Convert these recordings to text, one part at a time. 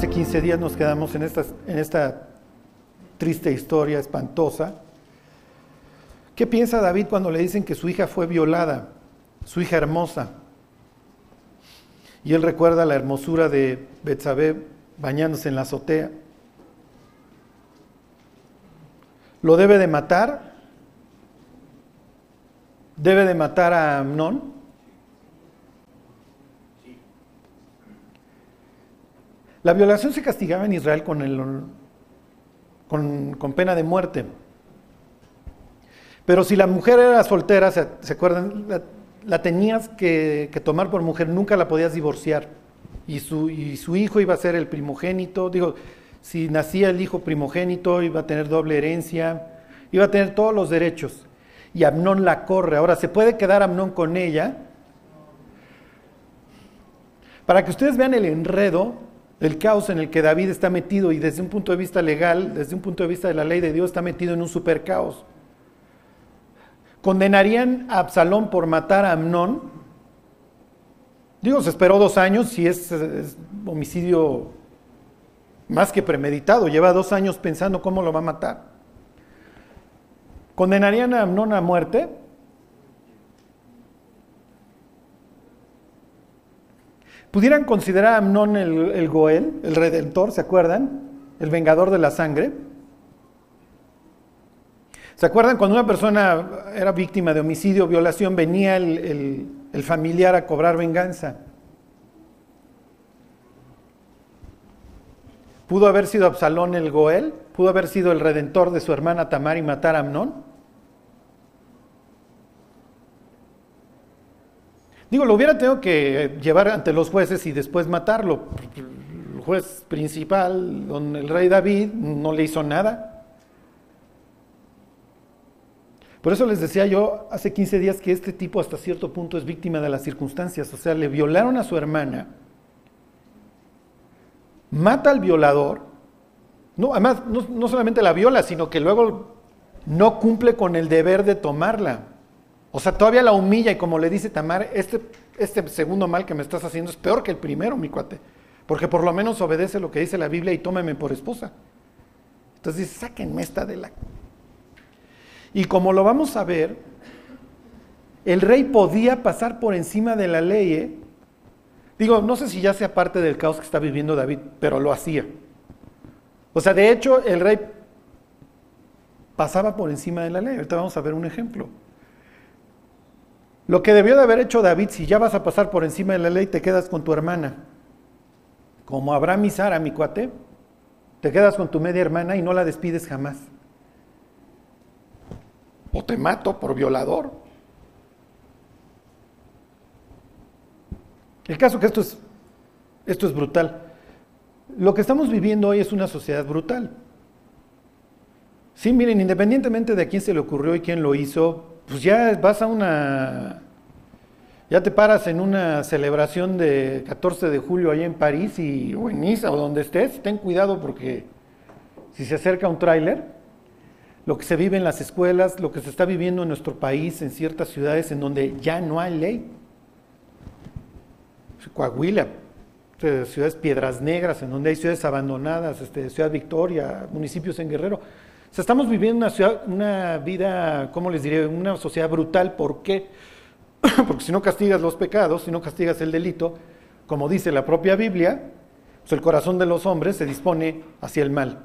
hace 15 días nos quedamos en esta, triste historia espantosa. ¿Qué piensa David cuando le dicen que su hija fue violada, su hija hermosa? Y él recuerda la hermosura de Betsabé bañándose en la azotea. ¿Lo debe de matar? ¿Debe de matar a Amnón? La violación se castigaba en Israel con, con, pena de muerte. Pero si la mujer era soltera, ¿se, acuerdan? La, tenías que, tomar por mujer, nunca la podías divorciar. Y su, y su hijo iba a ser el primogénito. Digo, si nacía el hijo primogénito, iba a tener doble herencia, iba a tener todos los derechos. Y Amnón la corre. Ahora, ¿se puede quedar Amnón con ella? Para que ustedes vean el enredo el caos en el que David está metido y desde un punto de vista legal, desde un punto de vista de la ley de Dios, está metido en un super caos. ¿Condenarían a Absalón por matar a Amnón? Digo, se esperó dos años es, es homicidio más que premeditado, lleva dos años pensando cómo lo va a matar. ¿Condenarían a Amnón a muerte? ¿Pudieran considerar a Amnón el, Goel, el redentor, ¿se acuerdan? El vengador de la sangre. ¿Se acuerdan cuando una persona era víctima de homicidio o violación, venía el, el familiar a cobrar venganza? ¿Pudo haber sido Absalón el Goel? ¿Pudo haber sido el redentor de su hermana Tamar y matar a Amnón? Digo, lo hubiera tenido que llevar ante los jueces y después matarlo. El juez principal, don el rey David, no le hizo nada. Por eso les decía yo hace 15 días que este tipo hasta cierto punto es víctima de las circunstancias. O sea, le violaron a su hermana, mata al violador, no, además no, no solamente la viola, sino que luego no cumple con el deber de tomarla. O sea, todavía la humilla y como le dice Tamar, este, este segundo mal que me estás haciendo es peor que el primero, mi cuate. Porque por lo menos obedece lo que dice la Biblia y tómeme por esposa. Entonces dice, sáquenme esta de la... Y como lo vamos a ver, el rey podía pasar por encima de la ley. ¿eh? Digo, no sé si ya sea parte del caos que está viviendo David, pero lo hacía. O sea, de hecho, el rey pasaba por encima de la ley. Ahorita vamos a ver un ejemplo. Lo que debió de haber hecho David, si ya vas a pasar por encima de la ley, te quedas con tu hermana. Como Abraham y Sara, mi cuate, te quedas con tu media hermana y no la despides jamás. O te mato por violador. El caso que esto es, esto es brutal. Lo que estamos viviendo hoy es una sociedad brutal. Sí, miren, independientemente de a quién se le ocurrió y quién lo hizo, pues ya vas a una, ya te paras en una celebración de 14 de julio ahí en París y, o en Niza o donde estés, ten cuidado porque si se acerca un tráiler, lo que se vive en las escuelas, lo que se está viviendo en nuestro país, en ciertas ciudades en donde ya no hay ley. Coahuila, ciudades Piedras Negras, en donde hay ciudades abandonadas, este, Ciudad Victoria, municipios en Guerrero. Estamos viviendo una vida, ¿cómo les diré? Una sociedad brutal. ¿Por qué? Porque si no castigas los pecados, si no castigas el delito, como dice la propia Biblia, pues el corazón de los hombres se dispone hacia el mal.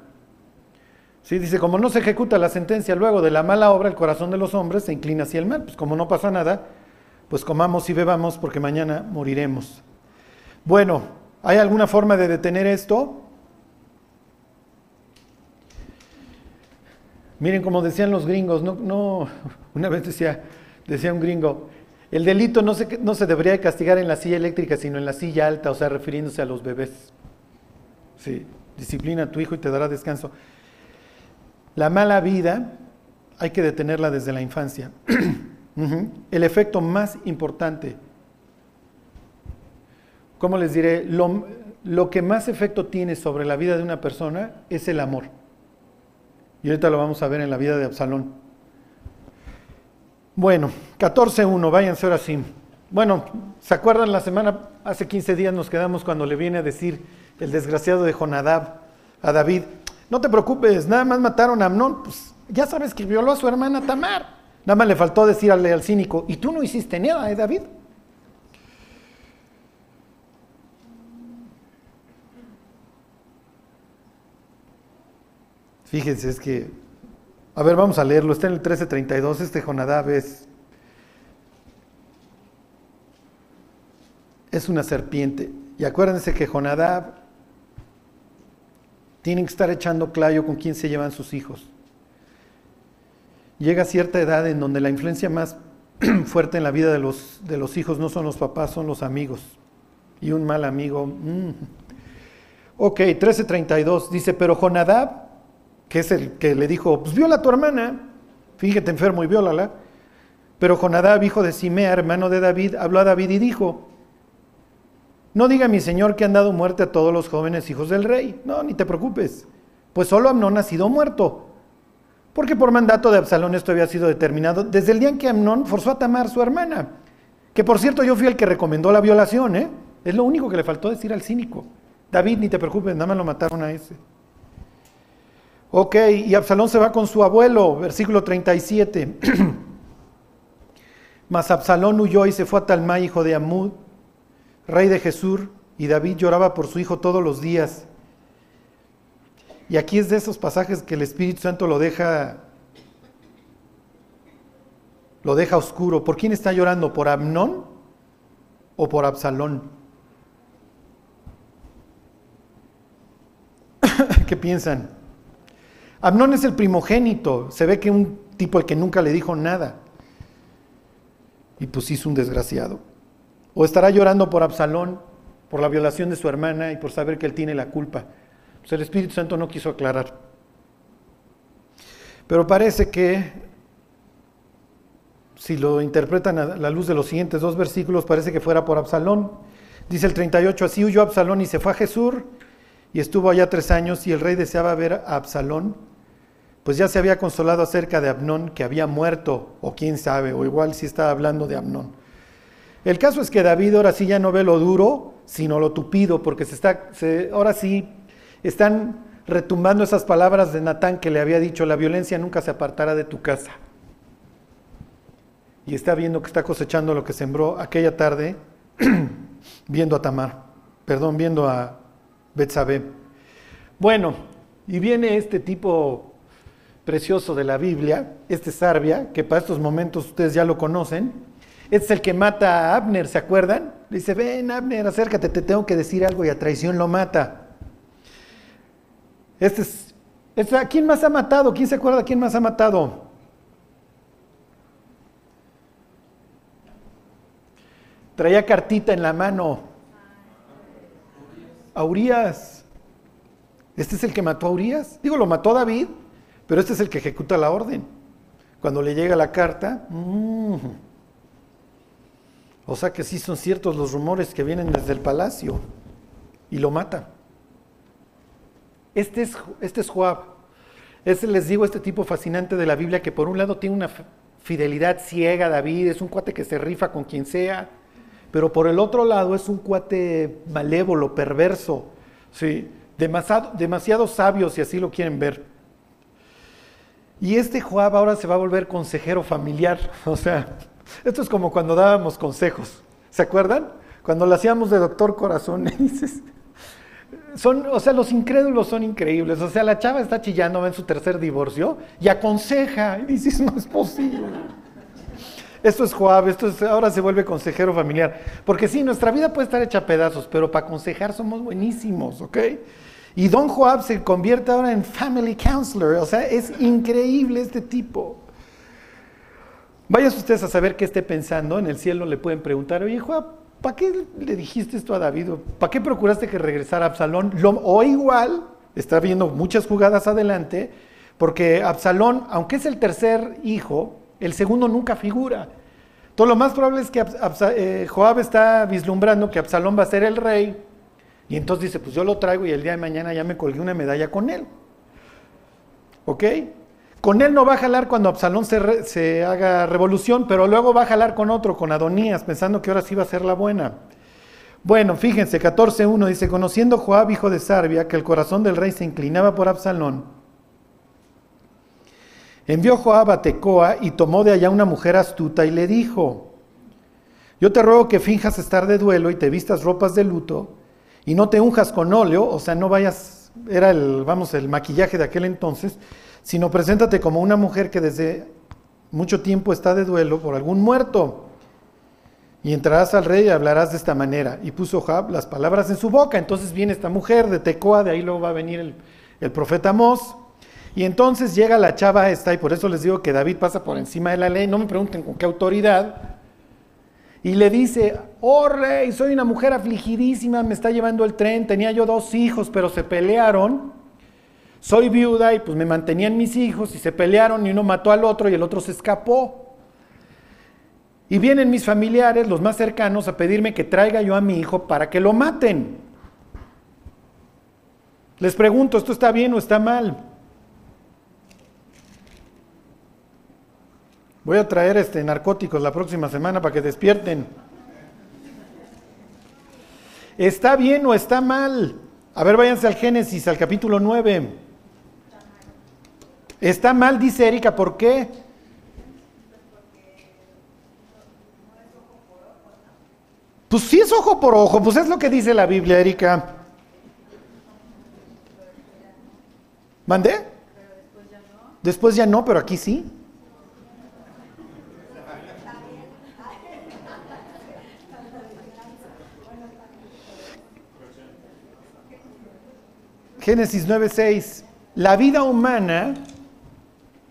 ¿Sí? Dice, como no se ejecuta la sentencia luego de la mala obra, el corazón de los hombres se inclina hacia el mal. Pues como no pasa nada, pues comamos y bebamos porque mañana moriremos. Bueno, ¿hay alguna forma de detener esto? Miren, como decían los gringos, no, no, una vez decía, decía un gringo, el delito no se, no se debería castigar en la silla eléctrica, sino en la silla alta, o sea, refiriéndose a los bebés. Sí, disciplina a tu hijo y te dará descanso. La mala vida hay que detenerla desde la infancia. El efecto más importante, ¿cómo les diré? Lo, lo que más efecto tiene sobre la vida de una persona es el amor. Y ahorita lo vamos a ver en la vida de Absalón. Bueno, 14.1, váyanse ahora sí. Bueno, ¿se acuerdan la semana, hace 15 días nos quedamos cuando le viene a decir el desgraciado de Jonadab, a David, no te preocupes, nada más mataron a Amnón, pues ya sabes que violó a su hermana Tamar. Nada más le faltó decirle al cínico, y tú no hiciste nada, ¿eh, David? Fíjense, es que, a ver, vamos a leerlo, está en el 1332, este Jonadab es, es una serpiente. Y acuérdense que Jonadab tiene que estar echando clayo con quién se llevan sus hijos. Llega a cierta edad en donde la influencia más fuerte en la vida de los, de los hijos no son los papás, son los amigos. Y un mal amigo. Mm. Ok, 1332 dice, pero Jonadab que es el que le dijo, pues viola a tu hermana, fíjate enfermo y viólala. Pero Jonadab, hijo de Simea, hermano de David, habló a David y dijo, no diga mi señor que han dado muerte a todos los jóvenes hijos del rey. No, ni te preocupes, pues solo Amnón ha sido muerto. Porque por mandato de Absalón esto había sido determinado desde el día en que Amnón forzó a Tamar, su hermana. Que por cierto yo fui el que recomendó la violación, ¿eh? Es lo único que le faltó decir al cínico. David, ni te preocupes, nada más lo mataron a ese. Ok, y Absalón se va con su abuelo, versículo 37. Mas Absalón huyó y se fue a Talmai, hijo de Amud, rey de Jesús, y David lloraba por su hijo todos los días. Y aquí es de esos pasajes que el Espíritu Santo lo deja lo deja oscuro. ¿Por quién está llorando? ¿Por Amnón o por Absalón? ¿Qué piensan? Amnón es el primogénito, se ve que un tipo al que nunca le dijo nada. Y pues hizo un desgraciado. O estará llorando por Absalón, por la violación de su hermana y por saber que él tiene la culpa. Pues el Espíritu Santo no quiso aclarar. Pero parece que, si lo interpretan a la luz de los siguientes dos versículos, parece que fuera por Absalón. Dice el 38, así huyó Absalón y se fue a Jesús y estuvo allá tres años y el rey deseaba ver a Absalón pues ya se había consolado acerca de Abnón, que había muerto, o quién sabe, o igual si estaba hablando de Abnón. El caso es que David ahora sí ya no ve lo duro, sino lo tupido, porque se está, ahora sí están retumbando esas palabras de Natán que le había dicho, la violencia nunca se apartará de tu casa. Y está viendo que está cosechando lo que sembró aquella tarde, viendo a Tamar, perdón, viendo a Betsabé. Bueno, y viene este tipo precioso de la Biblia, este Sarbia, que para estos momentos ustedes ya lo conocen. Este es el que mata a Abner, ¿se acuerdan? dice, ven Abner, acércate, te tengo que decir algo y a traición lo mata. Este es, este, ¿a quién más ha matado? ¿Quién se acuerda quién más ha matado? Traía cartita en la mano. A Urias. ¿Este es el que mató a Urias? Digo, lo mató David, pero este es el que ejecuta la orden. Cuando le llega la carta, mm. o sea que sí son ciertos los rumores que vienen desde el palacio y lo mata. Este es, este es Joab. Este les digo, este tipo fascinante de la Biblia que por un lado tiene una fidelidad ciega a David, es un cuate que se rifa con quien sea, pero por el otro lado es un cuate malévolo, perverso, ¿sí? demasiado, demasiado sabio si así lo quieren ver. Y este Joab ahora se va a volver consejero familiar. O sea, esto es como cuando dábamos consejos. ¿Se acuerdan? Cuando lo hacíamos de doctor corazón, dices, son, o sea, los incrédulos son increíbles. O sea, la chava está chillando en su tercer divorcio y aconseja. Y dices, no es posible. Esto es Joab, esto es, ahora se vuelve consejero familiar. Porque sí, nuestra vida puede estar hecha a pedazos, pero para aconsejar somos buenísimos, ¿ok? Y Don Joab se convierte ahora en family counselor. O sea, es increíble este tipo. Vayan ustedes a saber qué esté pensando. En el cielo le pueden preguntar, oye Joab, ¿para qué le dijiste esto a David? ¿Para qué procuraste que regresara Absalón? o igual, está viendo muchas jugadas adelante, porque Absalón, aunque es el tercer hijo, el segundo nunca figura. Todo lo más probable es que eh, Joab está vislumbrando que Absalón va a ser el rey y entonces dice, pues yo lo traigo y el día de mañana ya me colgué una medalla con él. ¿Ok? Con él no va a jalar cuando Absalón se, haga revolución, pero luego va a jalar con otro, con Adonías, pensando que ahora sí va a ser la buena. Bueno, fíjense, 14.1 dice, conociendo Joab, hijo de Sarbia, que el corazón del rey se inclinaba por Absalón, envió Joab a Tecoa y tomó de allá una mujer astuta y le dijo, yo te ruego que finjas estar de duelo y te vistas ropas de luto y no te unjas con óleo, o sea, no vayas, era el, vamos, el maquillaje de aquel entonces, sino preséntate como una mujer que desde mucho tiempo está de duelo por algún muerto. Y entrarás al rey y hablarás de esta manera. Y puso Joab las palabras en su boca. Entonces viene esta mujer de Tecoa, de ahí luego va a venir el, profeta Mos. Y entonces llega la chava esta, y por eso les digo que David pasa por encima de la ley. No me pregunten con qué autoridad. Y le dice, oh rey, soy una mujer afligidísima, me está llevando el tren, tenía yo dos hijos, pero se pelearon. Soy viuda y pues me mantenían mis hijos y se pelearon y uno mató al otro y el otro se escapó. Y vienen mis familiares, los más cercanos, a pedirme que traiga yo a mi hijo para que lo maten. Les pregunto, ¿esto está bien o está mal? Voy a traer este narcóticos la próxima semana para que despierten. ¿Está bien o está mal? A ver, váyanse al Génesis, al capítulo 9. Está mal, dice Erika, ¿por qué? Pues sí es ojo por ojo, pues es lo que dice la Biblia, Erika. ¿Mandé? Después ya no, pero aquí sí. Génesis 9:6. La vida humana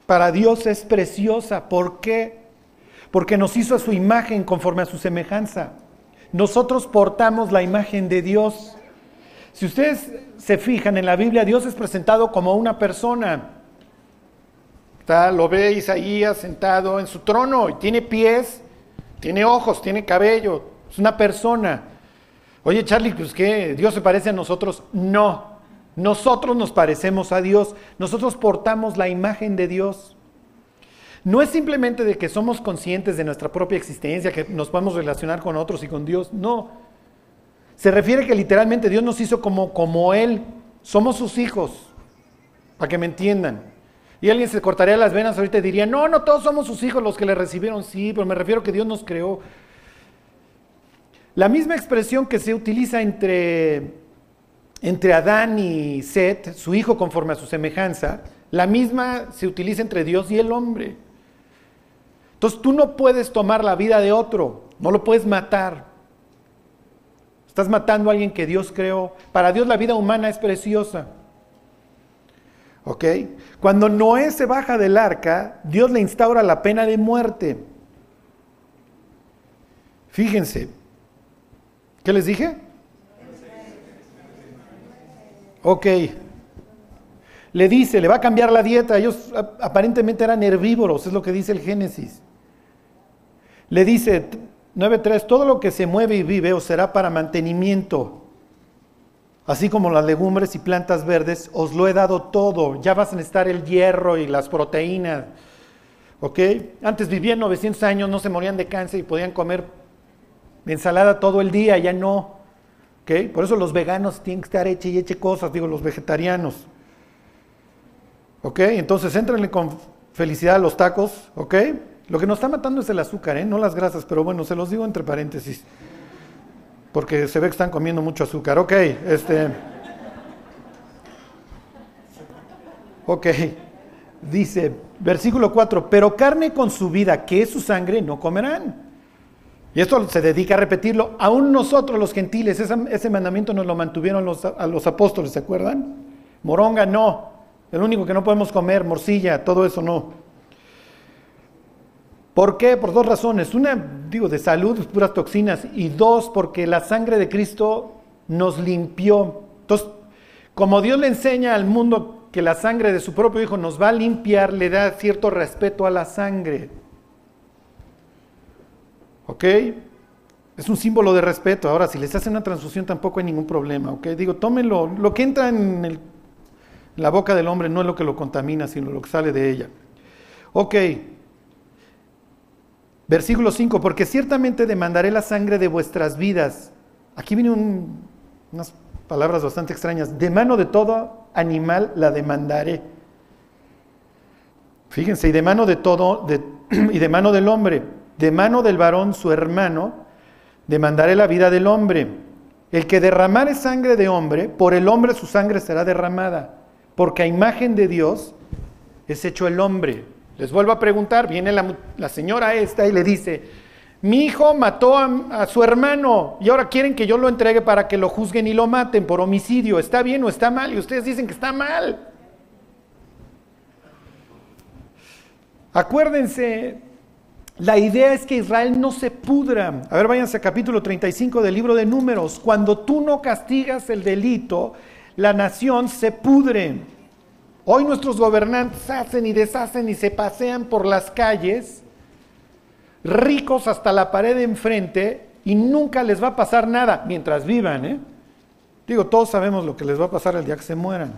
para Dios es preciosa. ¿Por qué? Porque nos hizo a su imagen conforme a su semejanza. Nosotros portamos la imagen de Dios. Si ustedes se fijan en la Biblia, Dios es presentado como una persona. Lo ve Isaías sentado en su trono y tiene pies, tiene ojos, tiene cabello, es una persona. Oye, Charlie, pues qué, Dios se parece a nosotros. No, nosotros nos parecemos a Dios, nosotros portamos la imagen de Dios. No es simplemente de que somos conscientes de nuestra propia existencia, que nos podemos relacionar con otros y con Dios. No. Se refiere que literalmente Dios nos hizo como, como Él. Somos sus hijos. Para que me entiendan. Y alguien se cortaría las venas ahorita y diría, no, no todos somos sus hijos los que le recibieron. Sí, pero me refiero que Dios nos creó. La misma expresión que se utiliza entre, entre Adán y Set, su hijo conforme a su semejanza, la misma se utiliza entre Dios y el hombre. Entonces tú no puedes tomar la vida de otro, no lo puedes matar. Estás matando a alguien que Dios creó. Para Dios la vida humana es preciosa. ¿Ok? Cuando Noé se baja del arca, Dios le instaura la pena de muerte. Fíjense. ¿Qué les dije? Ok. Le dice, le va a cambiar la dieta. Ellos aparentemente eran herbívoros, es lo que dice el Génesis. Le dice 9.3, todo lo que se mueve y vive os será para mantenimiento, así como las legumbres y plantas verdes, os lo he dado todo, ya vas a necesitar el hierro y las proteínas. ¿Ok? Antes vivían 900 años, no se morían de cáncer y podían comer ensalada todo el día, ya no. ¿Ok? Por eso los veganos tienen que estar eche y eche cosas, digo, los vegetarianos. ¿Ok? Entonces, entrenle con felicidad a los tacos, ¿ok? Lo que nos está matando es el azúcar, ¿eh? no las grasas, pero bueno, se los digo entre paréntesis, porque se ve que están comiendo mucho azúcar. Ok, este. Ok, dice, versículo 4, pero carne con su vida, que es su sangre, no comerán. Y esto se dedica a repetirlo. Aún nosotros los gentiles, ese, mandamiento nos lo mantuvieron los, a los apóstoles, ¿se acuerdan? Moronga no. El único que no podemos comer, morcilla, todo eso no. ¿Por qué? Por dos razones. Una, digo, de salud, puras toxinas. Y dos, porque la sangre de Cristo nos limpió. Entonces, como Dios le enseña al mundo que la sangre de su propio Hijo nos va a limpiar, le da cierto respeto a la sangre. ¿Ok? Es un símbolo de respeto. Ahora, si les hacen una transfusión tampoco hay ningún problema. ¿Ok? Digo, tómenlo. Lo que entra en, la boca del hombre no es lo que lo contamina, sino lo que sale de ella. Ok. Versículo 5, porque ciertamente demandaré la sangre de vuestras vidas aquí vienen unas palabras bastante extrañas, de mano de todo animal la demandaré. Fíjense, y de mano de todo, y de mano del hombre, de mano del varón su hermano, demandaré la vida del hombre. El que derramare sangre de hombre, por el hombre su sangre será derramada, porque a imagen de Dios es hecho el hombre. Les vuelvo a preguntar, viene la, señora esta y le dice, mi hijo mató a, su hermano y ahora quieren que yo lo entregue para que lo juzguen y lo maten por homicidio. ¿Está bien o está mal? Y ustedes dicen que está mal. Acuérdense, la idea es que Israel no se pudra. A ver, váyanse a capítulo 35 del libro de números. Cuando tú no castigas el delito, la nación se pudre. Hoy nuestros gobernantes hacen y deshacen y se pasean por las calles, ricos hasta la pared de enfrente, y nunca les va a pasar nada mientras vivan. ¿eh? Digo, todos sabemos lo que les va a pasar el día que se mueran.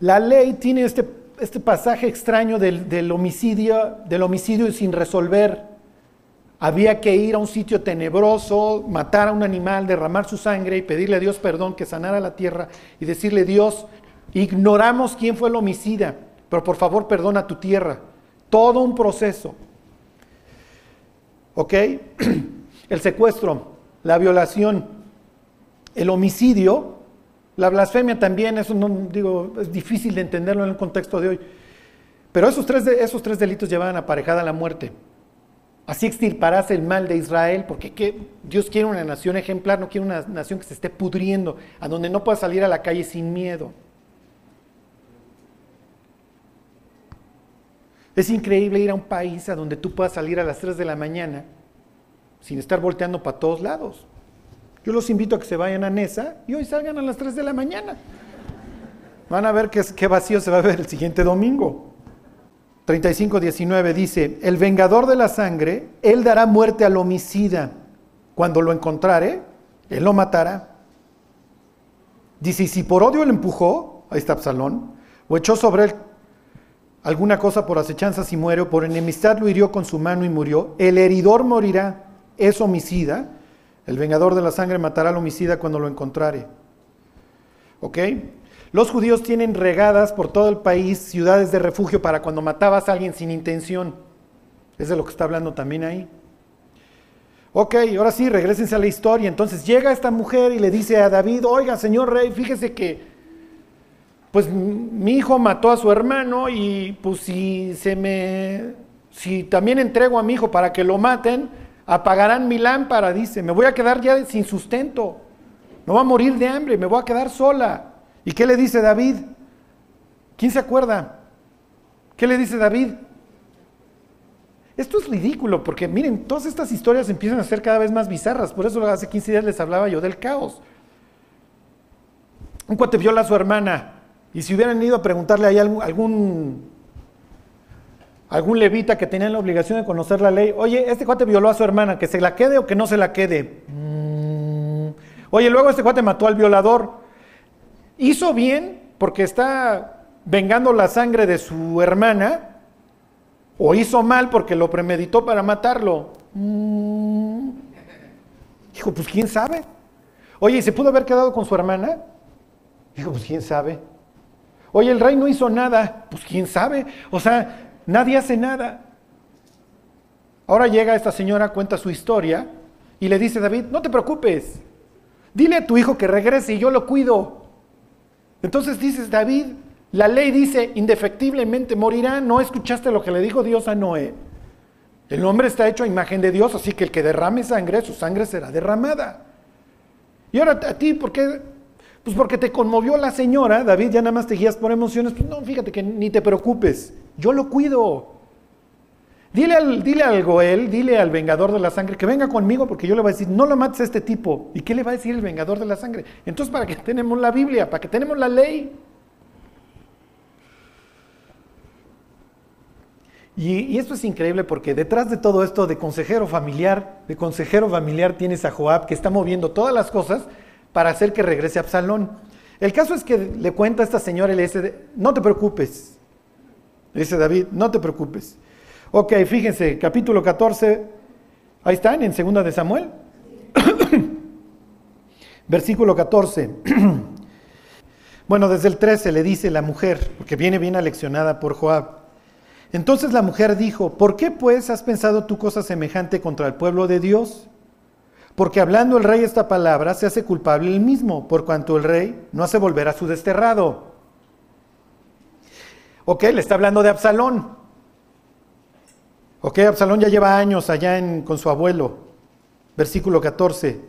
La ley tiene este este pasaje extraño del, homicidio, del homicidio sin resolver. Había que ir a un sitio tenebroso, matar a un animal, derramar su sangre y pedirle a Dios perdón, que sanara la tierra y decirle, Dios, ignoramos quién fue el homicida, pero por favor perdona tu tierra. Todo un proceso. ¿Ok? El secuestro, la violación, el homicidio la blasfemia también, eso no digo, es difícil de entenderlo en el contexto de hoy. Pero esos tres, esos tres delitos llevaban aparejada la muerte. Así extirparás el mal de Israel, porque Dios quiere una nación ejemplar, no quiere una nación que se esté pudriendo, a donde no pueda salir a la calle sin miedo. Es increíble ir a un país a donde tú puedas salir a las 3 de la mañana sin estar volteando para todos lados. Yo los invito a que se vayan a Nesa y hoy salgan a las 3 de la mañana. Van a ver qué, qué vacío se va a ver el siguiente domingo. 35.19 dice, el vengador de la sangre, él dará muerte al homicida. Cuando lo encontrare, él lo matará. Dice, y si por odio le empujó, ahí está Absalón, o echó sobre él alguna cosa por acechanzas y muere, o por enemistad lo hirió con su mano y murió, el heridor morirá, es homicida, el vengador de la sangre matará al homicida cuando lo encontrare. ¿Ok? Los judíos tienen regadas por todo el país ciudades de refugio para cuando matabas a alguien sin intención. Es de lo que está hablando también ahí. Ok, ahora sí, regresense a la historia. Entonces llega esta mujer y le dice a David, oiga, señor rey, fíjese que, pues mi hijo mató a su hermano y pues si se me, si también entrego a mi hijo para que lo maten, apagarán mi lámpara, dice, me voy a quedar ya sin sustento, me voy a morir de hambre, me voy a quedar sola. ¿Y qué le dice David? ¿Quién se acuerda? ¿Qué le dice David? Esto es ridículo, porque miren, todas estas historias empiezan a ser cada vez más bizarras, por eso hace 15 días les hablaba yo del caos. Un cuate viola a su hermana, y si hubieran ido a preguntarle a algún algún levita que tenía la obligación de conocer la ley, oye, este cuate violó a su hermana, que se la quede o que no se la quede. Mm. Oye, luego este cuate mató al violador. ¿Hizo bien porque está vengando la sangre de su hermana? ¿O hizo mal porque lo premeditó para matarlo? Mm. Dijo, pues quién sabe. Oye, ¿y se pudo haber quedado con su hermana? Dijo, pues quién sabe. Oye, el rey no hizo nada. Pues quién sabe. O sea, Nadie hace nada. Ahora llega esta señora, cuenta su historia y le dice David, no te preocupes, dile a tu hijo que regrese y yo lo cuido. Entonces dices, David, la ley dice, indefectiblemente morirá, no escuchaste lo que le dijo Dios a Noé. El hombre está hecho a imagen de Dios, así que el que derrame sangre, su sangre será derramada. Y ahora a ti, ¿por qué? Pues porque te conmovió la señora, David, ya nada más te guías por emociones. Pues no, fíjate que ni te preocupes, yo lo cuido. Dile al, dile al Goel, dile al vengador de la sangre que venga conmigo porque yo le voy a decir, no lo mates a este tipo. ¿Y qué le va a decir el vengador de la sangre? Entonces, ¿para qué tenemos la Biblia? ¿Para qué tenemos la ley? Y, esto es increíble porque detrás de todo esto de consejero familiar, de consejero familiar tienes a Joab que está moviendo todas las cosas para hacer que regrese a Absalón. El caso es que le cuenta a esta señora y le no te preocupes. Dice David, no te preocupes. Ok, fíjense, capítulo 14, ahí están, en segunda de Samuel. Versículo 14. bueno, desde el 13 le dice la mujer, porque viene bien aleccionada por Joab. Entonces la mujer dijo, ¿por qué pues has pensado tú cosa semejante contra el pueblo de Dios? Porque hablando el rey esta palabra, se hace culpable él mismo, por cuanto el rey no hace volver a su desterrado. Ok, le está hablando de Absalón. Ok, Absalón ya lleva años allá con su abuelo. Versículo 14.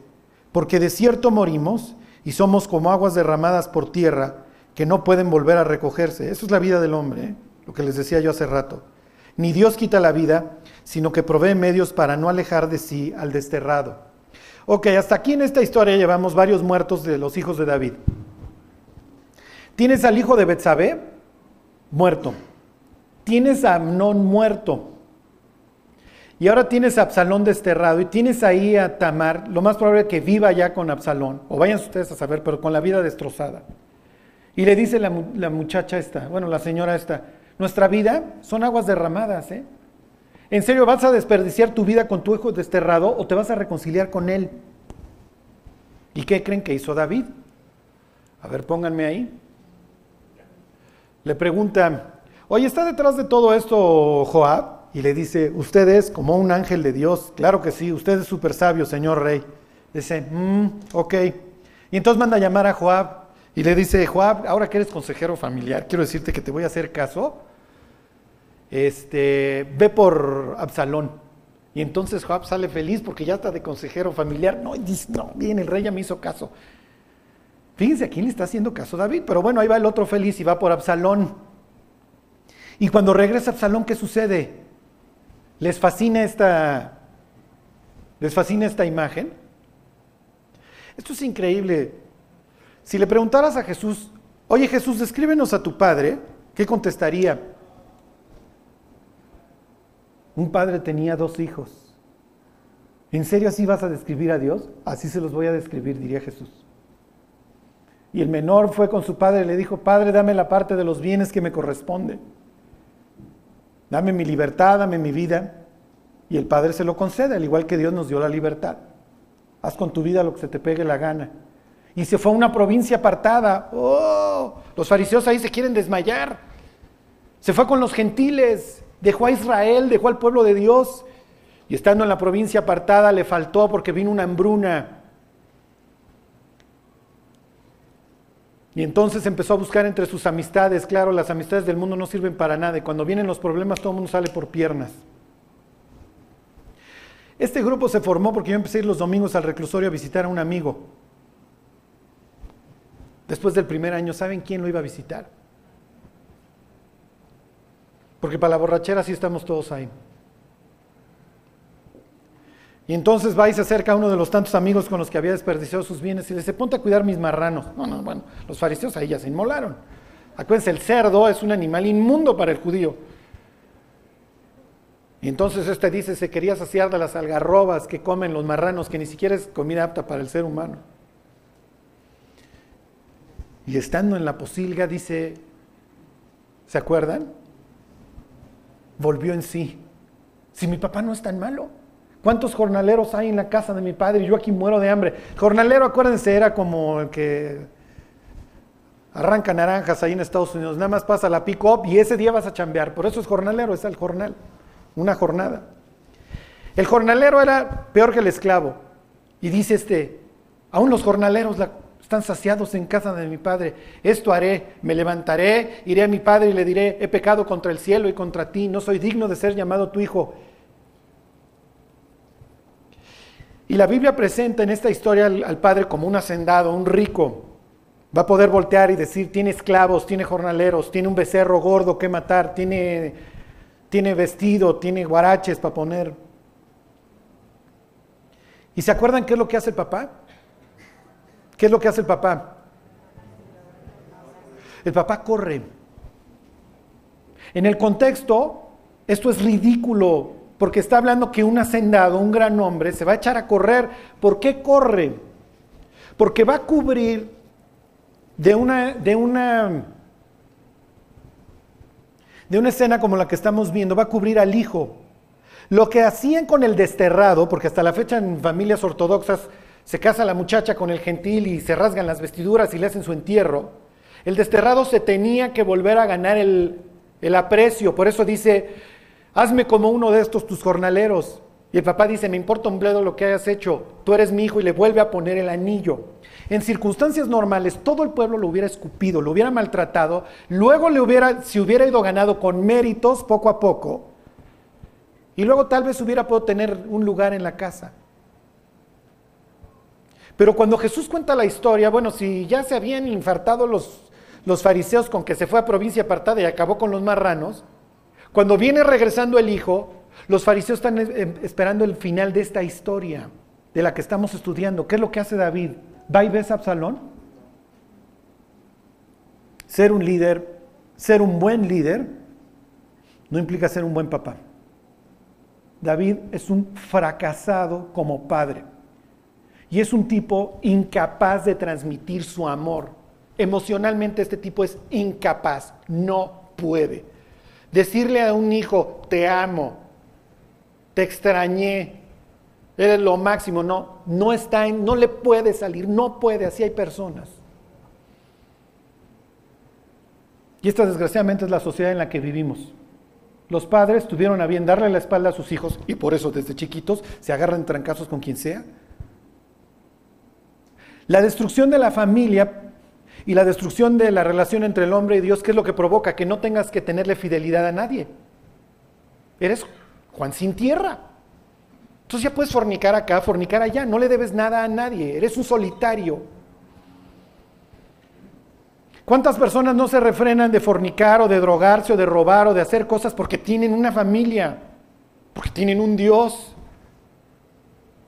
Porque de cierto morimos y somos como aguas derramadas por tierra que no pueden volver a recogerse. Eso es la vida del hombre, ¿eh? lo que les decía yo hace rato. Ni Dios quita la vida, sino que provee medios para no alejar de sí al desterrado. Ok, hasta aquí en esta historia llevamos varios muertos de los hijos de David. Tienes al hijo de Betsabé, muerto. Tienes a Amnón muerto. Y ahora tienes a Absalón desterrado y tienes ahí a Tamar, lo más probable es que viva ya con Absalón, o vayan ustedes a saber, pero con la vida destrozada. Y le dice la, la muchacha esta, bueno, la señora esta, nuestra vida son aguas derramadas, ¿eh? ¿En serio vas a desperdiciar tu vida con tu hijo desterrado o te vas a reconciliar con él? ¿Y qué creen que hizo David? A ver, pónganme ahí. Le pregunta, oye, ¿está detrás de todo esto Joab? Y le dice, usted es como un ángel de Dios. Claro que sí, usted es súper sabio, señor rey. Dice, mm, ok. Y entonces manda a llamar a Joab y le dice, Joab, ahora que eres consejero familiar, quiero decirte que te voy a hacer caso este, ve por Absalón. Y entonces Joab sale feliz porque ya está de consejero familiar. No, dice, no, bien, el rey ya me hizo caso. Fíjense a quién le está haciendo caso David, pero bueno, ahí va el otro feliz y va por Absalón. Y cuando regresa Absalón, ¿qué sucede? Les fascina esta, les fascina esta imagen. Esto es increíble. Si le preguntaras a Jesús, oye Jesús, descríbenos a tu padre, ¿qué contestaría? Un padre tenía dos hijos. ¿En serio así vas a describir a Dios? Así se los voy a describir, diría Jesús. Y el menor fue con su padre y le dijo, Padre, dame la parte de los bienes que me corresponde. Dame mi libertad, dame mi vida. Y el Padre se lo concede, al igual que Dios nos dio la libertad. Haz con tu vida lo que se te pegue la gana. Y se fue a una provincia apartada. ¡Oh! Los fariseos ahí se quieren desmayar. Se fue con los gentiles dejó a Israel, dejó al pueblo de Dios y estando en la provincia apartada le faltó porque vino una hambruna. Y entonces empezó a buscar entre sus amistades, claro, las amistades del mundo no sirven para nada y cuando vienen los problemas todo el mundo sale por piernas. Este grupo se formó porque yo empecé a ir los domingos al reclusorio a visitar a un amigo. Después del primer año, ¿saben quién lo iba a visitar? Porque para la borrachera sí estamos todos ahí. Y entonces va y se acerca a uno de los tantos amigos con los que había desperdiciado sus bienes y le dice, ponte a cuidar mis marranos. No, no, bueno, los fariseos ahí ya se inmolaron. Acuérdense, el cerdo es un animal inmundo para el judío. Y entonces este dice, se quería saciar de las algarrobas que comen los marranos, que ni siquiera es comida apta para el ser humano. Y estando en la posilga dice, ¿se acuerdan? volvió en sí. Si mi papá no es tan malo. ¿Cuántos jornaleros hay en la casa de mi padre? Yo aquí muero de hambre. Jornalero, acuérdense, era como el que arranca naranjas ahí en Estados Unidos. Nada más pasa la pick-up y ese día vas a chambear. Por eso es jornalero, es el jornal. Una jornada. El jornalero era peor que el esclavo. Y dice este, aún los jornaleros están saciados en casa de mi Padre. Esto haré, me levantaré, iré a mi Padre y le diré, he pecado contra el cielo y contra ti, no soy digno de ser llamado tu hijo. Y la Biblia presenta en esta historia al, Padre como un hacendado, un rico. Va a poder voltear y decir, tiene esclavos, tiene jornaleros, tiene un becerro gordo que matar, tiene, tiene vestido, tiene guaraches para poner. ¿Y se acuerdan qué es lo que hace el papá? ¿Qué es lo que hace el papá? El papá corre. En el contexto, esto es ridículo, porque está hablando que un hacendado, un gran hombre, se va a echar a correr. ¿Por qué corre? Porque va a cubrir de una, de una, de una escena como la que estamos viendo, va a cubrir al hijo. Lo que hacían con el desterrado, porque hasta la fecha en familias ortodoxas se casa la muchacha con el gentil y se rasgan las vestiduras y le hacen su entierro, el desterrado se tenía que volver a ganar el, el aprecio. Por eso dice, hazme como uno de estos tus jornaleros. Y el papá dice, me importa un bledo lo que hayas hecho, tú eres mi hijo y le vuelve a poner el anillo. En circunstancias normales, todo el pueblo lo hubiera escupido, lo hubiera maltratado, luego le hubiera, se hubiera ido ganado con méritos poco a poco, y luego tal vez hubiera podido tener un lugar en la casa. Pero cuando Jesús cuenta la historia, bueno, si ya se habían infartado los, los fariseos con que se fue a provincia apartada y acabó con los marranos, cuando viene regresando el hijo, los fariseos están eh, esperando el final de esta historia de la que estamos estudiando. ¿Qué es lo que hace David? ¿Va y ves a Absalón? Ser un líder, ser un buen líder, no implica ser un buen papá. David es un fracasado como padre. Y es un tipo incapaz de transmitir su amor. Emocionalmente este tipo es incapaz, no puede. Decirle a un hijo, te amo, te extrañé, eres lo máximo, no, no está en, no le puede salir, no puede, así hay personas. Y esta desgraciadamente es la sociedad en la que vivimos. Los padres tuvieron a bien darle la espalda a sus hijos y por eso desde chiquitos se agarran trancazos con quien sea. La destrucción de la familia y la destrucción de la relación entre el hombre y Dios, ¿qué es lo que provoca? Que no tengas que tenerle fidelidad a nadie. Eres Juan sin tierra. Entonces ya puedes fornicar acá, fornicar allá, no le debes nada a nadie, eres un solitario. ¿Cuántas personas no se refrenan de fornicar o de drogarse o de robar o de hacer cosas porque tienen una familia, porque tienen un Dios,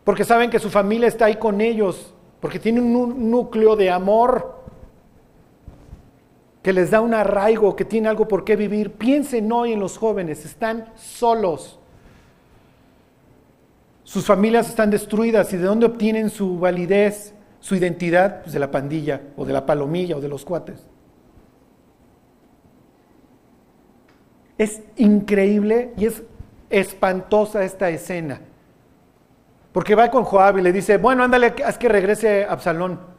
porque saben que su familia está ahí con ellos, porque tienen un núcleo de amor que les da un arraigo, que tiene algo por qué vivir? Piensen hoy en los jóvenes, están solos. Sus familias están destruidas y de dónde obtienen su validez, su identidad, pues de la pandilla o de la palomilla o de los cuates. Es increíble y es espantosa esta escena. Porque va con Joab y le dice, bueno, ándale, haz que regrese Absalón.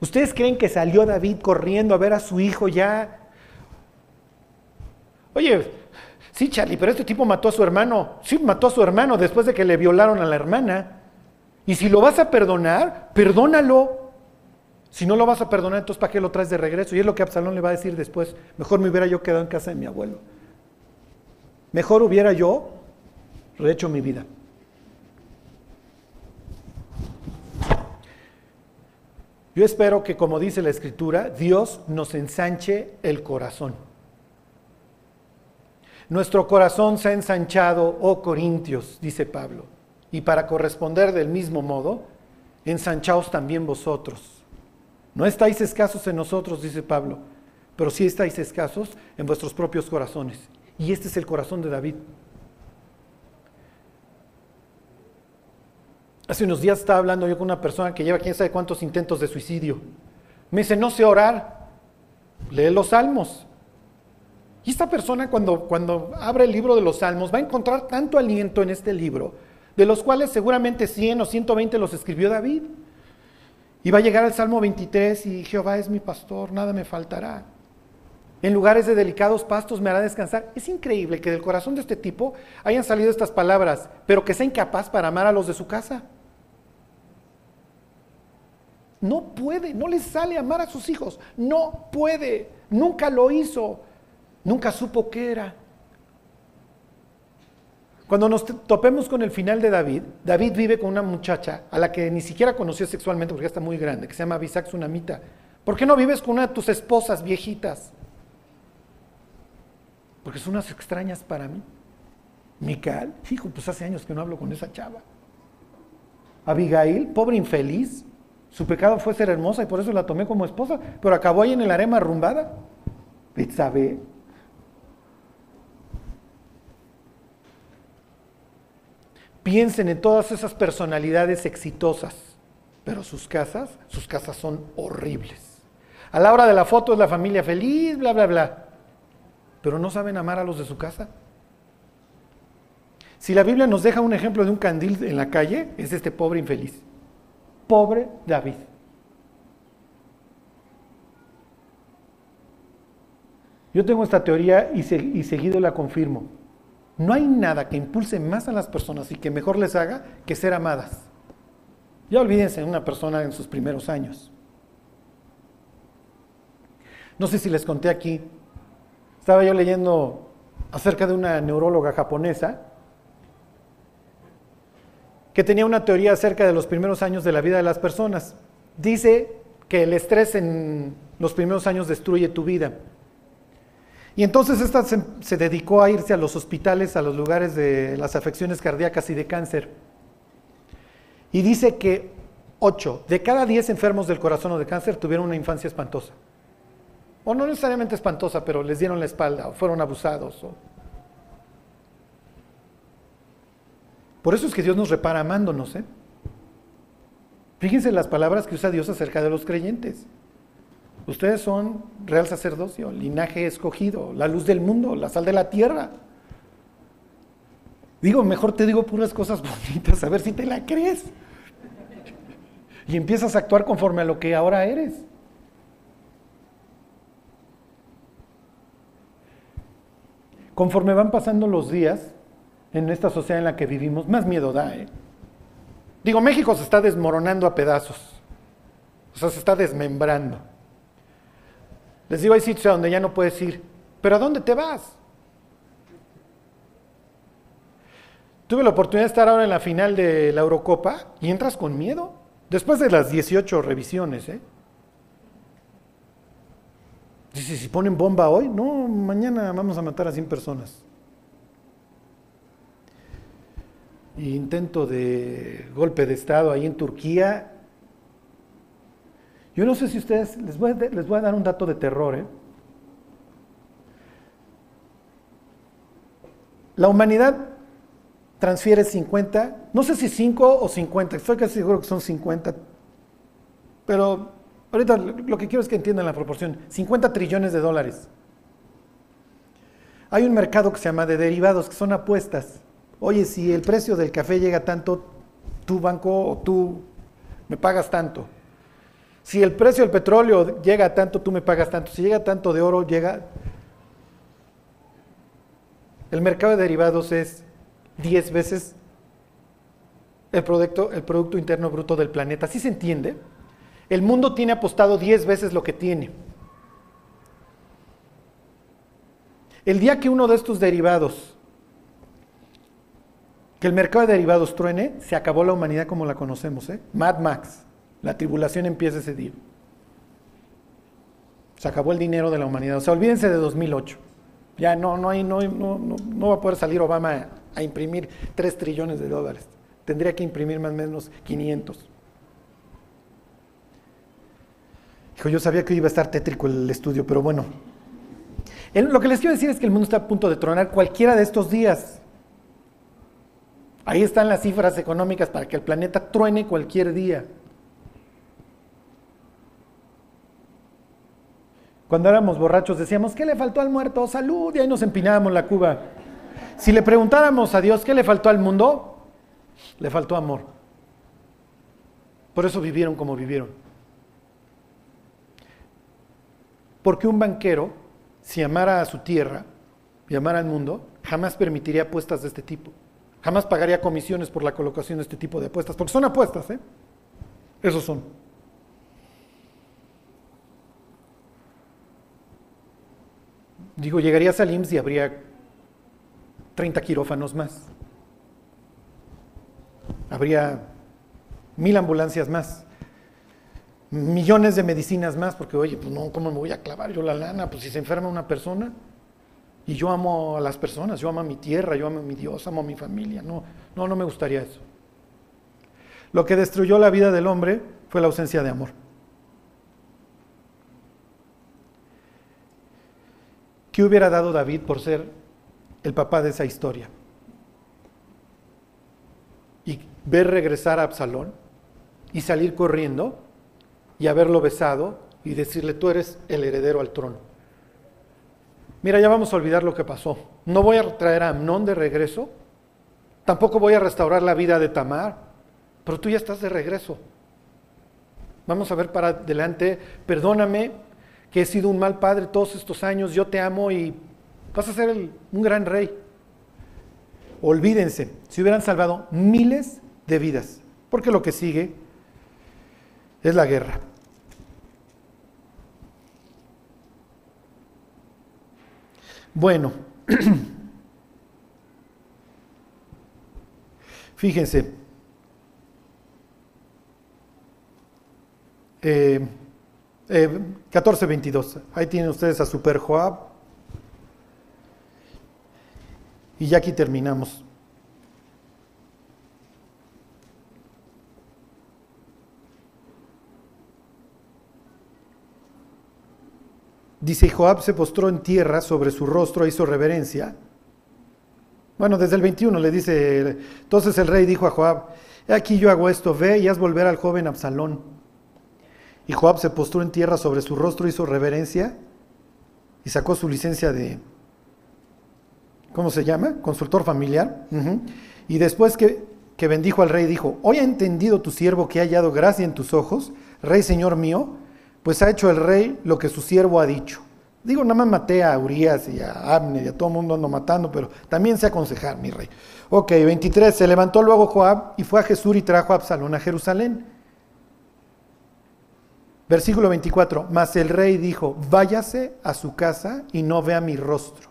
¿Ustedes creen que salió David corriendo a ver a su hijo ya? Oye, Sí, Charlie, pero este tipo mató a su hermano. Sí, mató a su hermano después de que le violaron a la hermana. Y si lo vas a perdonar, perdónalo. Si no lo vas a perdonar, entonces ¿para qué lo traes de regreso? Y es lo que Absalón le va a decir después. Mejor me hubiera yo quedado en casa de mi abuelo. Mejor hubiera yo rehecho mi vida. Yo espero que, como dice la Escritura, Dios nos ensanche el corazón. Nuestro corazón se ha ensanchado, oh Corintios, dice Pablo, y para corresponder del mismo modo, ensanchaos también vosotros. No estáis escasos en nosotros, dice Pablo, pero sí estáis escasos en vuestros propios corazones. Y este es el corazón de David. Hace unos días estaba hablando yo con una persona que lleva quién sabe cuántos intentos de suicidio. Me dice, no sé orar, lee los salmos. Y esta persona cuando, cuando abre el libro de los Salmos va a encontrar tanto aliento en este libro, de los cuales seguramente 100 o 120 los escribió David. Y va a llegar al Salmo 23 y Jehová es mi pastor, nada me faltará. En lugares de delicados pastos me hará descansar. Es increíble que del corazón de este tipo hayan salido estas palabras, pero que sea incapaz para amar a los de su casa. No puede, no le sale amar a sus hijos. No puede, nunca lo hizo. Nunca supo qué era. Cuando nos topemos con el final de David, David vive con una muchacha a la que ni siquiera conoció sexualmente porque ya está muy grande, que se llama Abisac Sunamita. ¿Por qué no vives con una de tus esposas viejitas? Porque son unas extrañas para mí. Mical, hijo, pues hace años que no hablo con esa chava. Abigail, pobre infeliz, su pecado fue ser hermosa y por eso la tomé como esposa, pero acabó ahí en el arema arrumbada. Betsabé, Piensen en todas esas personalidades exitosas, pero sus casas, sus casas son horribles. A la hora de la foto es la familia feliz, bla, bla, bla. Pero no saben amar a los de su casa. Si la Biblia nos deja un ejemplo de un candil en la calle, es este pobre infeliz. Pobre David. Yo tengo esta teoría y, seguido la confirmo. No hay nada que impulse más a las personas y que mejor les haga que ser amadas. Ya olvídense una persona en sus primeros años. No sé si les conté aquí, estaba yo leyendo acerca de una neuróloga japonesa que tenía una teoría acerca de los primeros años de la vida de las personas. Dice que el estrés en los primeros años destruye tu vida. Y entonces esta se, dedicó a irse a los hospitales, a los lugares de las afecciones cardíacas y de cáncer. Y dice que 8 de cada 10 enfermos del corazón o de cáncer tuvieron una infancia espantosa o no necesariamente espantosa, pero les dieron la espalda, o fueron abusados. Por eso es que Dios nos repara amándonos. ¿eh? Fíjense las palabras que usa Dios acerca de los creyentes. Ustedes son real sacerdocio, linaje escogido, la luz del mundo, la sal de la tierra. Digo, mejor te digo puras cosas bonitas, a ver si te la crees. Y empiezas a actuar conforme a lo que ahora eres. Conforme van pasando los días en esta sociedad en la que vivimos, más miedo da. ¿eh? Digo, México se está desmoronando a pedazos. O sea, se está desmembrando. Les digo, hay sitios a donde ya no puedes ir. ¿Pero a dónde te vas? Tuve la oportunidad de estar ahora en la final de la Eurocopa y entras con miedo. Después de las 18 revisiones, ¿eh? Dice, si ponen bomba hoy, no, mañana vamos a matar a 100 personas. Intento de golpe de Estado ahí en Turquía. Yo no sé si ustedes, les voy a, les voy a dar un dato de terror. ¿eh? La humanidad transfiere 50, no sé si 5 o 50, estoy casi seguro que son 50, pero Ahorita lo que quiero es que entiendan la proporción. 50 trillones de dólares. Hay un mercado que se llama de derivados, que son apuestas. Oye, si el precio del café llega tanto, tu banco o tú me pagas tanto. Si el precio del petróleo llega tanto, tú me pagas tanto. Si llega tanto de oro, llega... El mercado de derivados es 10 veces el producto, el producto Interno Bruto del planeta. ¿Sí se entiende? El mundo tiene apostado 10 veces lo que tiene. El día que uno de estos derivados, que el mercado de derivados truene, se acabó la humanidad como la conocemos. ¿eh? Mad Max, la tribulación empieza ese día. Se acabó el dinero de la humanidad. O sea, olvídense de 2008. Ya no, no, hay, no, no, no va a poder salir Obama a, imprimir 3 trillones de dólares. Tendría que imprimir más o menos 500. Dijo, yo sabía que iba a estar tétrico el estudio, pero bueno. lo que les quiero decir es que el mundo está a punto de tronar cualquiera de estos días. Ahí están las cifras económicas para que el planeta truene cualquier día. Cuando éramos borrachos decíamos, ¿qué le faltó al muerto? Salud, y ahí nos empinábamos la cuba. Si le preguntáramos a Dios, ¿qué le faltó al mundo? Le faltó amor. Por eso vivieron como vivieron. Porque un banquero, si amara a su tierra y amara al mundo, jamás permitiría apuestas de este tipo. Jamás pagaría comisiones por la colocación de este tipo de apuestas, porque son apuestas, ¿eh? Esos son. Digo, llegarías al IMSS y habría 30 quirófanos más. Habría mil ambulancias más millones de medicinas más, porque oye, pues no, ¿cómo me voy a clavar yo la lana? Pues si se enferma una persona, y yo amo a las personas, yo amo a mi tierra, yo amo a mi Dios, amo a mi familia, no, no, no me gustaría eso. Lo que destruyó la vida del hombre fue la ausencia de amor. ¿Qué hubiera dado David por ser el papá de esa historia? Y ver regresar a Absalón y salir corriendo y haberlo besado y decirle, tú eres el heredero al trono. Mira, ya vamos a olvidar lo que pasó. No voy a traer a Amnón de regreso, tampoco voy a restaurar la vida de Tamar, pero tú ya estás de regreso. vamos a ver para adelante, perdóname que he sido un mal padre todos estos años, yo te amo y vas a ser un gran rey. Olvídense, si hubieran salvado miles de vidas, porque lo que sigue es la guerra. Bueno, fíjense, eh, eh, 14.22, ahí tienen ustedes a Super Joab, y ya aquí terminamos. Dice, y Joab se postró en tierra sobre su rostro e hizo reverencia. Bueno, desde el 21 le dice, entonces el rey dijo a Joab, he aquí yo hago esto, ve y haz volver al joven Absalón. Y Joab se postró en tierra sobre su rostro, hizo reverencia y sacó su licencia de, ¿cómo se llama? Consultor familiar. Y después que, que bendijo al rey, dijo, hoy ha entendido tu siervo que ha hallado gracia en tus ojos, rey señor mío, pues ha hecho el rey lo que su siervo ha dicho. Digo, nada más maté a Urias y a Abner y a todo el mundo ando matando, pero también sé aconsejar, mi rey. Ok, 23. Se levantó luego Joab y fue a Jesús y trajo a Absalón a Jerusalén. Versículo 24. Mas el rey dijo: Váyase a su casa y no vea mi rostro.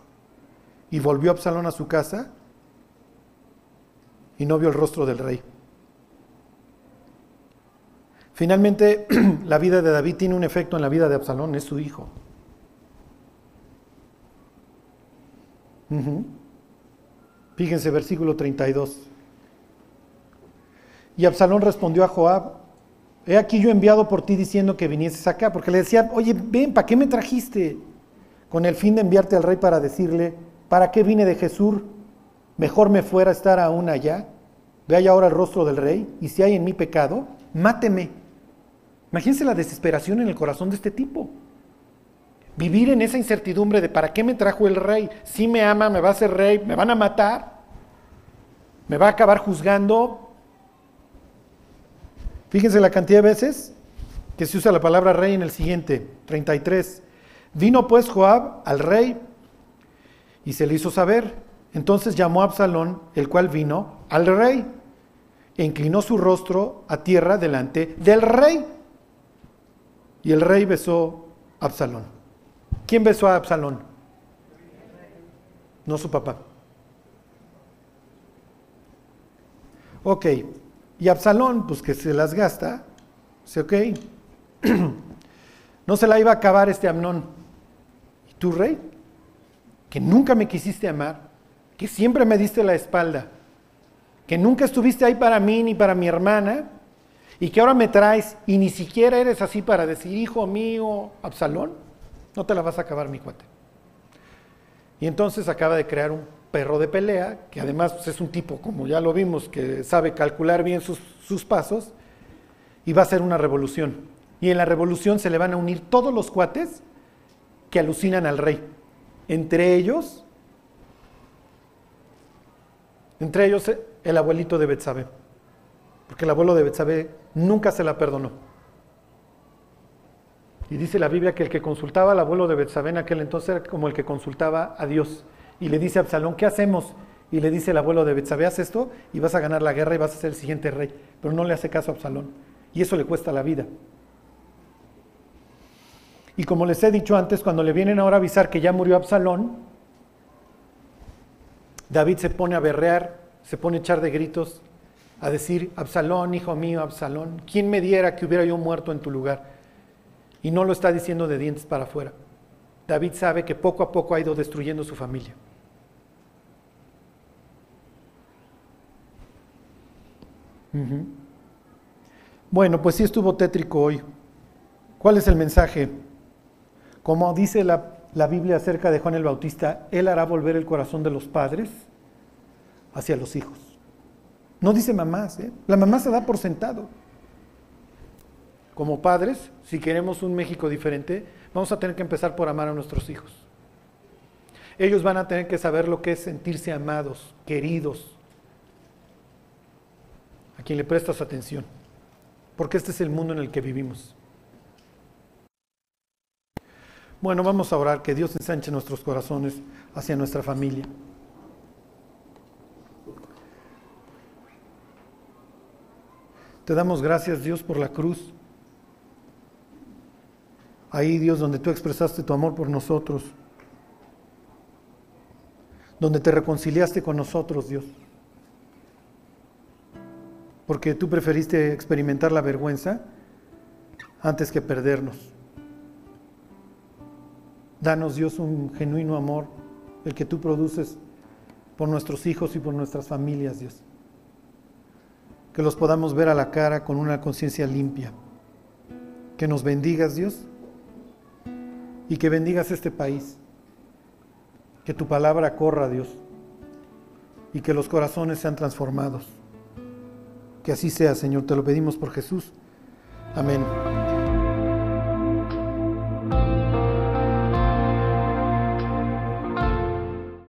Y volvió Absalón a su casa y no vio el rostro del rey. Finalmente, la vida de David tiene un efecto en la vida de Absalón, es su hijo. Fíjense, versículo 32. Y Absalón respondió a Joab, he aquí yo enviado por ti diciendo que vinieses acá, porque le decía, oye, ven, ¿para qué me trajiste? Con el fin de enviarte al rey para decirle, ¿para qué vine de Jesús? Mejor me fuera estar aún allá. Vea ahora el rostro del rey, y si hay en mí pecado, máteme Imagínense la desesperación en el corazón de este tipo. Vivir en esa incertidumbre de ¿para qué me trajo el rey? Si me ama, me va a hacer rey, me van a matar, me va a acabar juzgando. Fíjense la cantidad de veces que se usa la palabra rey en el siguiente, 33. Vino pues Joab al rey y se le hizo saber. Entonces llamó a Absalón, el cual vino al rey e inclinó su rostro a tierra delante del rey. Y el rey besó a Absalón. ¿Quién besó a Absalón? No su papá. Ok, y Absalón, pues que se las gasta, dice, ok, no se la iba a acabar este Amnón. ¿Y tú, rey? Que nunca me quisiste amar, que siempre me diste la espalda, que nunca estuviste ahí para mí ni para mi hermana, y que ahora me traes y ni siquiera eres así para decir, hijo mío, Absalón, no te la vas a acabar, mi cuate. Y entonces acaba de crear un perro de pelea, que además pues, es un tipo, como ya lo vimos, que sabe calcular bien sus, pasos, y va a ser una revolución. Y en la revolución se le van a unir todos los cuates que alucinan al rey. Entre ellos, entre ellos el abuelito de Betsabé. Porque el abuelo de Betsabé nunca se la perdonó. Y dice la Biblia que el que consultaba al abuelo de Betsabé en aquel entonces era como el que consultaba a Dios. Y le dice a Absalón, ¿qué hacemos? Y le dice el abuelo de Betsabé, haz esto y vas a ganar la guerra y vas a ser el siguiente rey. Pero no le hace caso a Absalón. Y eso le cuesta la vida. Y como les he dicho antes, cuando le vienen ahora a avisar que ya murió Absalón, David se pone a berrear, se pone a echar de gritos, a decir, Absalón, hijo mío, Absalón, ¿quién me diera que hubiera yo muerto en tu lugar? Y no lo está diciendo de dientes para afuera. David sabe que poco a poco ha ido destruyendo su familia. Bueno, pues sí estuvo tétrico hoy. ¿Cuál es el mensaje? Como dice la, la Biblia acerca de Juan el Bautista, Él hará volver el corazón de los padres hacia los hijos. No dice mamás, ¿eh? la mamá se da por sentado. Como padres, si queremos un México diferente, vamos a tener que empezar por amar a nuestros hijos. Ellos van a tener que saber lo que es sentirse amados, queridos, a quien le prestas atención. porque este es el mundo en el que vivimos. Bueno, vamos a orar que Dios ensanche nuestros corazones hacia nuestra familia. Te damos gracias, Dios, por la cruz. Ahí, Dios, donde tú expresaste tu amor por nosotros. Donde te reconciliaste con nosotros, Dios. Porque tú preferiste experimentar la vergüenza antes que perdernos. Danos, Dios, un genuino amor, el que tú produces por nuestros hijos y por nuestras familias, Dios que los podamos ver a la cara con una conciencia limpia. Que nos bendigas, Dios, y que bendigas este país. Que tu palabra corra, Dios, y que los corazones sean transformados. Que así sea, Señor, te lo pedimos por Jesús. Amén.